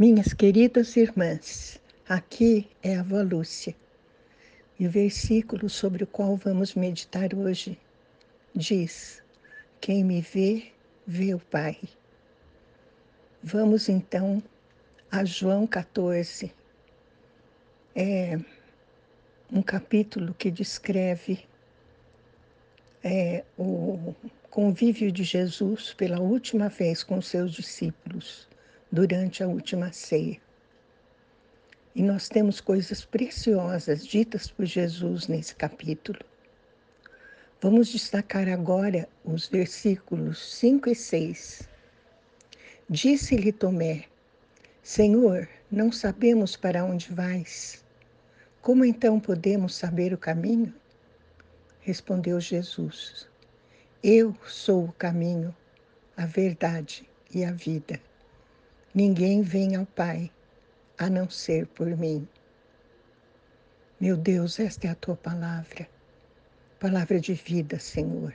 Minhas queridas irmãs, aqui é a avó Lúcia. E o versículo sobre o qual vamos meditar hoje diz: Quem me vê, vê o Pai. Vamos então a João 14. É um capítulo que descreve é, o convívio de Jesus pela última vez com seus discípulos durante a última ceia. E nós temos coisas preciosas ditas por Jesus nesse capítulo. Vamos destacar agora os versículos 5 e 6. Disse-lhe Tomé: Senhor, não sabemos para onde vais. Como então podemos saber o caminho? Respondeu Jesus: Eu sou o caminho, a verdade e a vida. Ninguém vem ao Pai a não ser por mim. Meu Deus, esta é a tua palavra, palavra de vida, Senhor,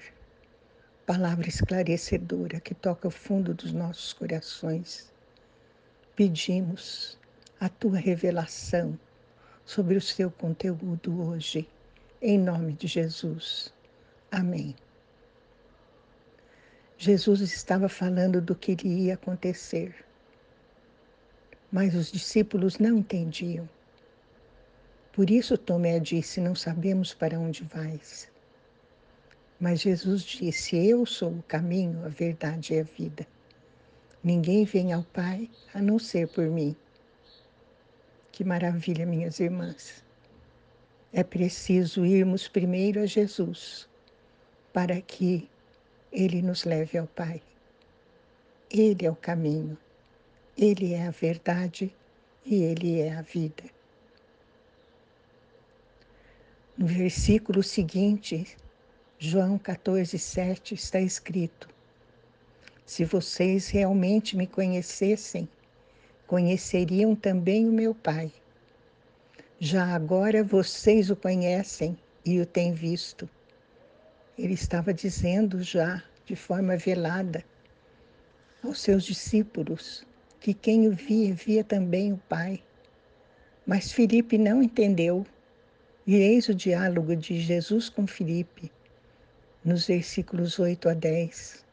palavra esclarecedora que toca o fundo dos nossos corações. Pedimos a tua revelação sobre o seu conteúdo hoje, em nome de Jesus. Amém. Jesus estava falando do que iria acontecer mas os discípulos não entendiam. Por isso Tomé disse: Não sabemos para onde vais. Mas Jesus disse: Eu sou o caminho, a verdade e a vida. Ninguém vem ao Pai a não ser por mim. Que maravilha, minhas irmãs. É preciso irmos primeiro a Jesus para que Ele nos leve ao Pai. Ele é o caminho. Ele é a verdade e Ele é a vida. No versículo seguinte, João 14, 7, está escrito: Se vocês realmente me conhecessem, conheceriam também o meu Pai. Já agora vocês o conhecem e o têm visto. Ele estava dizendo já de forma velada aos seus discípulos que quem o via, via também o Pai. Mas Filipe não entendeu. E eis o diálogo de Jesus com Filipe, nos versículos 8 a 10.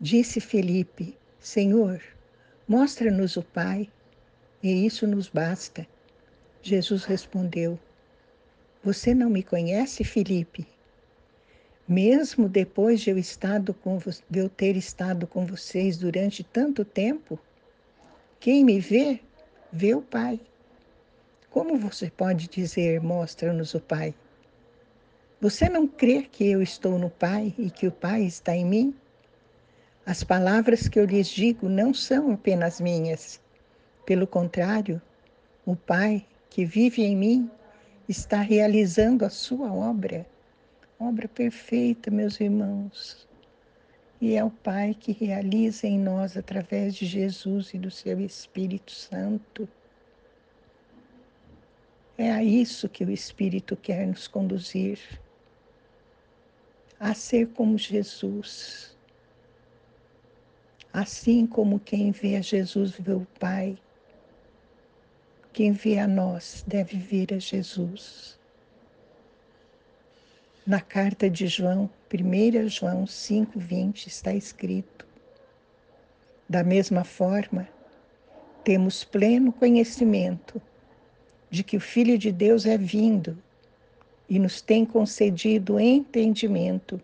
Disse Filipe: Senhor, mostra-nos o Pai, e isso nos basta. Jesus respondeu: Você não me conhece, Filipe? Mesmo depois de eu, estado com, de eu ter estado com vocês durante tanto tempo? Quem me vê, vê o Pai. Como você pode dizer, mostra-nos o Pai? Você não crê que eu estou no Pai e que o Pai está em mim? As palavras que eu lhes digo não são apenas minhas. Pelo contrário, o Pai que vive em mim está realizando a sua obra, obra perfeita, meus irmãos e é o Pai que realiza em nós através de Jesus e do seu Espírito Santo. É a isso que o Espírito quer nos conduzir, a ser como Jesus. Assim como quem vê a Jesus vê o Pai, quem vê a nós deve ver a Jesus. Na carta de João, 1 João 5,20 está escrito: Da mesma forma, temos pleno conhecimento de que o Filho de Deus é vindo e nos tem concedido entendimento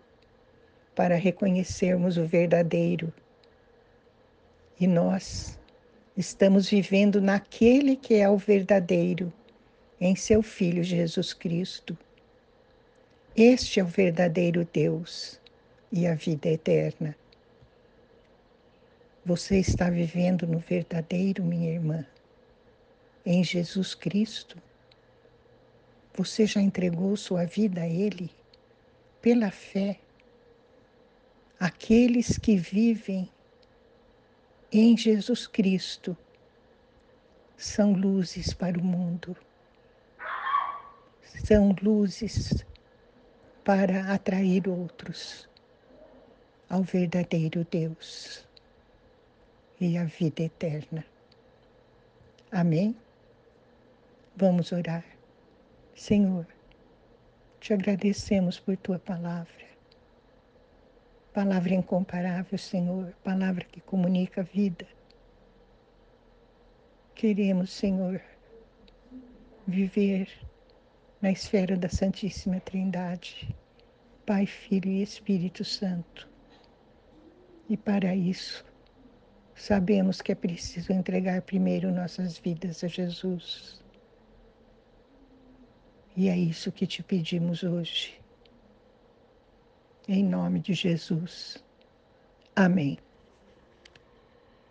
para reconhecermos o verdadeiro. E nós estamos vivendo naquele que é o verdadeiro, em seu Filho Jesus Cristo. Este é o verdadeiro Deus e a vida eterna. Você está vivendo no verdadeiro, minha irmã, em Jesus Cristo. Você já entregou sua vida a Ele pela fé. Aqueles que vivem em Jesus Cristo são luzes para o mundo, são luzes para atrair outros ao verdadeiro Deus e à vida eterna. Amém? Vamos orar. Senhor, te agradecemos por tua palavra. Palavra incomparável, Senhor, palavra que comunica a vida. Queremos, Senhor, viver na esfera da Santíssima Trindade, Pai, Filho e Espírito Santo. E para isso, sabemos que é preciso entregar primeiro nossas vidas a Jesus. E é isso que te pedimos hoje. Em nome de Jesus. Amém.